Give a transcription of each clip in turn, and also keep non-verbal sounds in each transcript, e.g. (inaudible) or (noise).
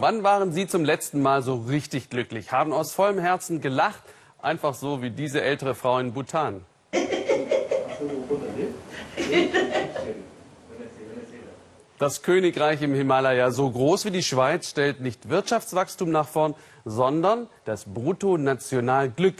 Wann waren Sie zum letzten Mal so richtig glücklich? Haben aus vollem Herzen gelacht? Einfach so wie diese ältere Frau in Bhutan. Das Königreich im Himalaya, so groß wie die Schweiz, stellt nicht Wirtschaftswachstum nach vorn, sondern das Bruttonationalglück.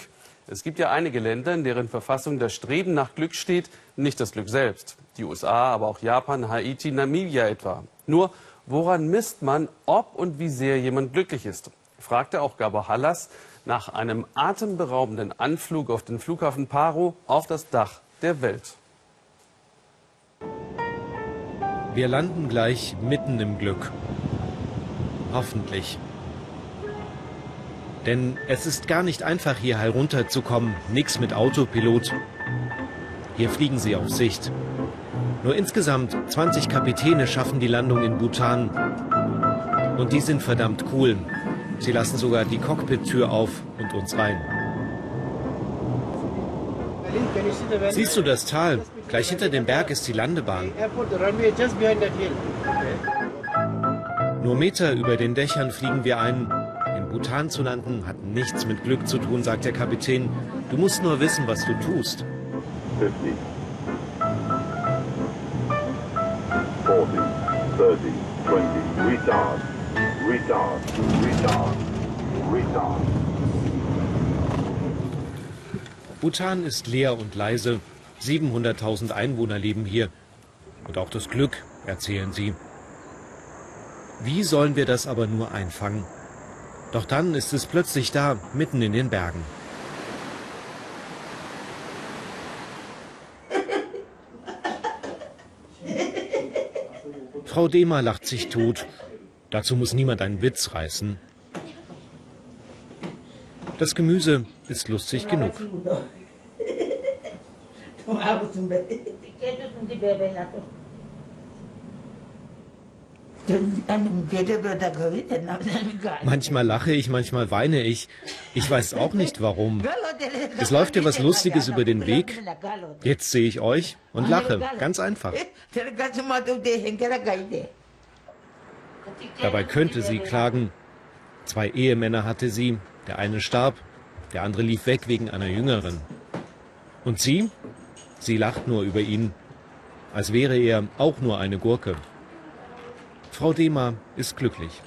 Es gibt ja einige Länder, in deren Verfassung das Streben nach Glück steht, nicht das Glück selbst. Die USA, aber auch Japan, Haiti, Namibia etwa. Nur, woran misst man, ob und wie sehr jemand glücklich ist? Fragte auch Gabor Hallas nach einem atemberaubenden Anflug auf den Flughafen Paro auf das Dach der Welt. Wir landen gleich mitten im Glück. Hoffentlich. Denn es ist gar nicht einfach, hier herunterzukommen. Nix mit Autopilot. Hier fliegen sie auf Sicht. Nur insgesamt 20 Kapitäne schaffen die Landung in Bhutan. Und die sind verdammt cool. Sie lassen sogar die Cockpit-Tür auf und uns rein. Siehst du das Tal? Gleich hinter dem Berg ist die Landebahn. Nur Meter über den Dächern fliegen wir ein. In Bhutan zu landen hat nichts mit Glück zu tun, sagt der Kapitän. Du musst nur wissen, was du tust. 50, 30, 20, retard, retard, retard, retard. Bhutan ist leer und leise. 700.000 Einwohner leben hier. Und auch das Glück, erzählen sie. Wie sollen wir das aber nur einfangen? Doch dann ist es plötzlich da, mitten in den Bergen. Frau Dehmer lacht sich tot. Dazu muss niemand einen Witz reißen. Das Gemüse ist lustig genug. Manchmal lache ich, manchmal weine ich. Ich weiß auch nicht warum. Es läuft dir was Lustiges über den Weg. Jetzt sehe ich euch und lache. Ganz einfach. Dabei könnte sie klagen. Zwei Ehemänner hatte sie. Der eine starb, der andere lief weg wegen einer jüngeren. Und sie? Sie lacht nur über ihn, als wäre er auch nur eine Gurke. Frau Dehmer ist glücklich.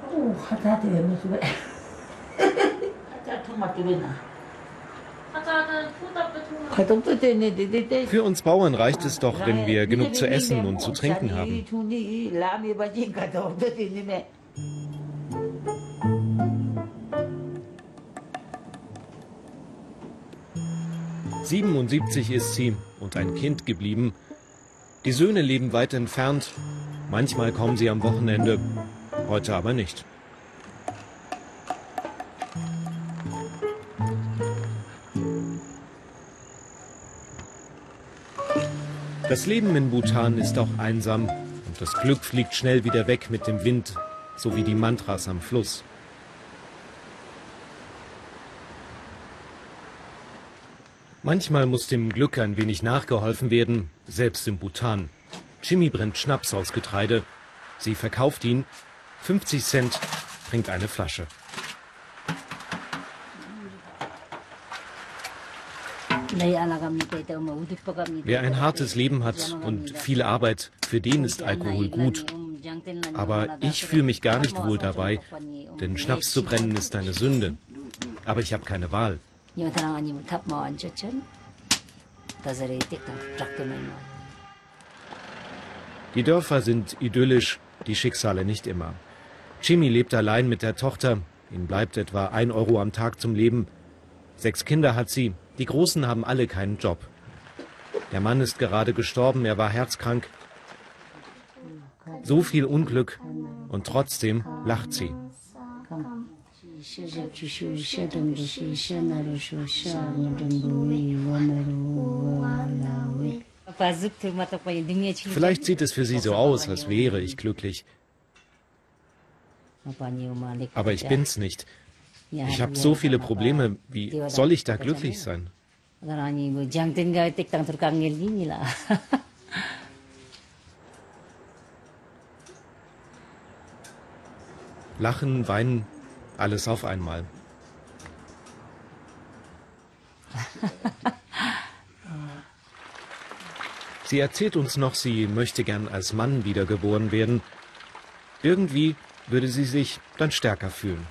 (laughs) Für uns Bauern reicht es doch, wenn wir genug zu essen und zu trinken haben. 77 ist sie und ein Kind geblieben. Die Söhne leben weit entfernt. Manchmal kommen sie am Wochenende, heute aber nicht. Das Leben in Bhutan ist auch einsam und das Glück fliegt schnell wieder weg mit dem Wind, so wie die Mantras am Fluss. Manchmal muss dem Glück ein wenig nachgeholfen werden, selbst im Bhutan. Jimmy brennt Schnaps aus Getreide. Sie verkauft ihn. 50 Cent bringt eine Flasche. Wer ein hartes Leben hat und viel Arbeit, für den ist Alkohol gut. Aber ich fühle mich gar nicht wohl dabei, denn Schnaps zu brennen ist eine Sünde. Aber ich habe keine Wahl. Die Dörfer sind idyllisch, die Schicksale nicht immer. Jimmy lebt allein mit der Tochter. Ihm bleibt etwa ein Euro am Tag zum Leben. Sechs Kinder hat sie. Die Großen haben alle keinen Job. Der Mann ist gerade gestorben, er war herzkrank. So viel Unglück und trotzdem lacht sie. Vielleicht sieht es für sie so aus, als wäre ich glücklich. Aber ich bin's nicht. Ich habe so viele Probleme. Wie soll ich da glücklich sein? Lachen, Weinen, alles auf einmal. (laughs) Sie erzählt uns noch, sie möchte gern als Mann wiedergeboren werden. Irgendwie würde sie sich dann stärker fühlen.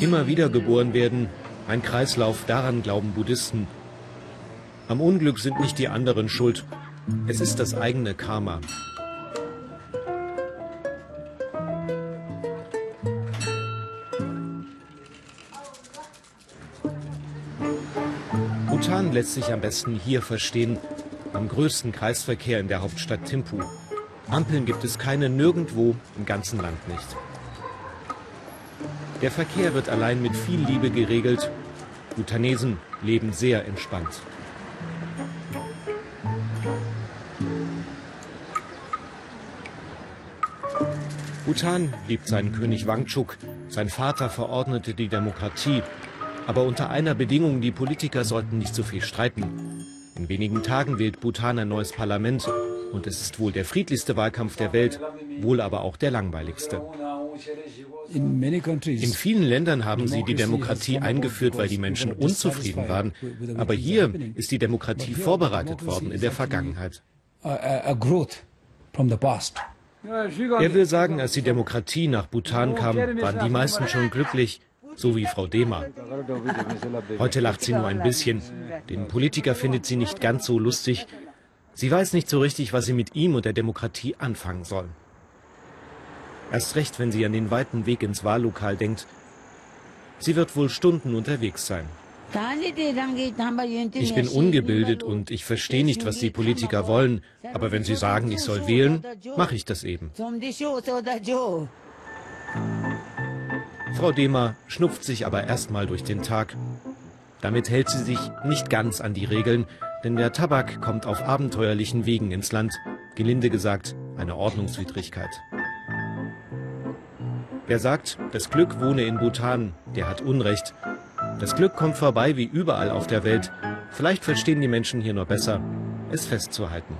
Immer wieder geboren werden, ein Kreislauf, daran glauben Buddhisten. Am Unglück sind nicht die anderen schuld, es ist das eigene Karma. Bhutan lässt sich am besten hier verstehen, am größten Kreisverkehr in der Hauptstadt Thimphu. Ampeln gibt es keine nirgendwo im ganzen Land nicht. Der Verkehr wird allein mit viel Liebe geregelt. Bhutanesen leben sehr entspannt. Bhutan liebt seinen König Wangchuk. Sein Vater verordnete die Demokratie. Aber unter einer Bedingung, die Politiker sollten nicht zu viel streiten. In wenigen Tagen wählt Bhutan ein neues Parlament. Und es ist wohl der friedlichste Wahlkampf der Welt, wohl aber auch der langweiligste. In vielen Ländern haben sie die Demokratie eingeführt, weil die Menschen unzufrieden waren. Aber hier ist die Demokratie vorbereitet worden in der Vergangenheit. Er will sagen, als die Demokratie nach Bhutan kam, waren die meisten schon glücklich, so wie Frau Dema. Heute lacht sie nur ein bisschen. Den Politiker findet sie nicht ganz so lustig. Sie weiß nicht so richtig, was sie mit ihm und der Demokratie anfangen soll. Erst recht, wenn sie an den weiten Weg ins Wahllokal denkt. Sie wird wohl Stunden unterwegs sein. Ich bin ungebildet und ich verstehe nicht, was die Politiker wollen. Aber wenn sie sagen, ich soll wählen, mache ich das eben. Frau Dehmer schnupft sich aber erstmal durch den Tag. Damit hält sie sich nicht ganz an die Regeln, denn der Tabak kommt auf abenteuerlichen Wegen ins Land. Gelinde gesagt, eine Ordnungswidrigkeit. Wer sagt, das Glück wohne in Bhutan, der hat Unrecht. Das Glück kommt vorbei wie überall auf der Welt. Vielleicht verstehen die Menschen hier nur besser, es festzuhalten.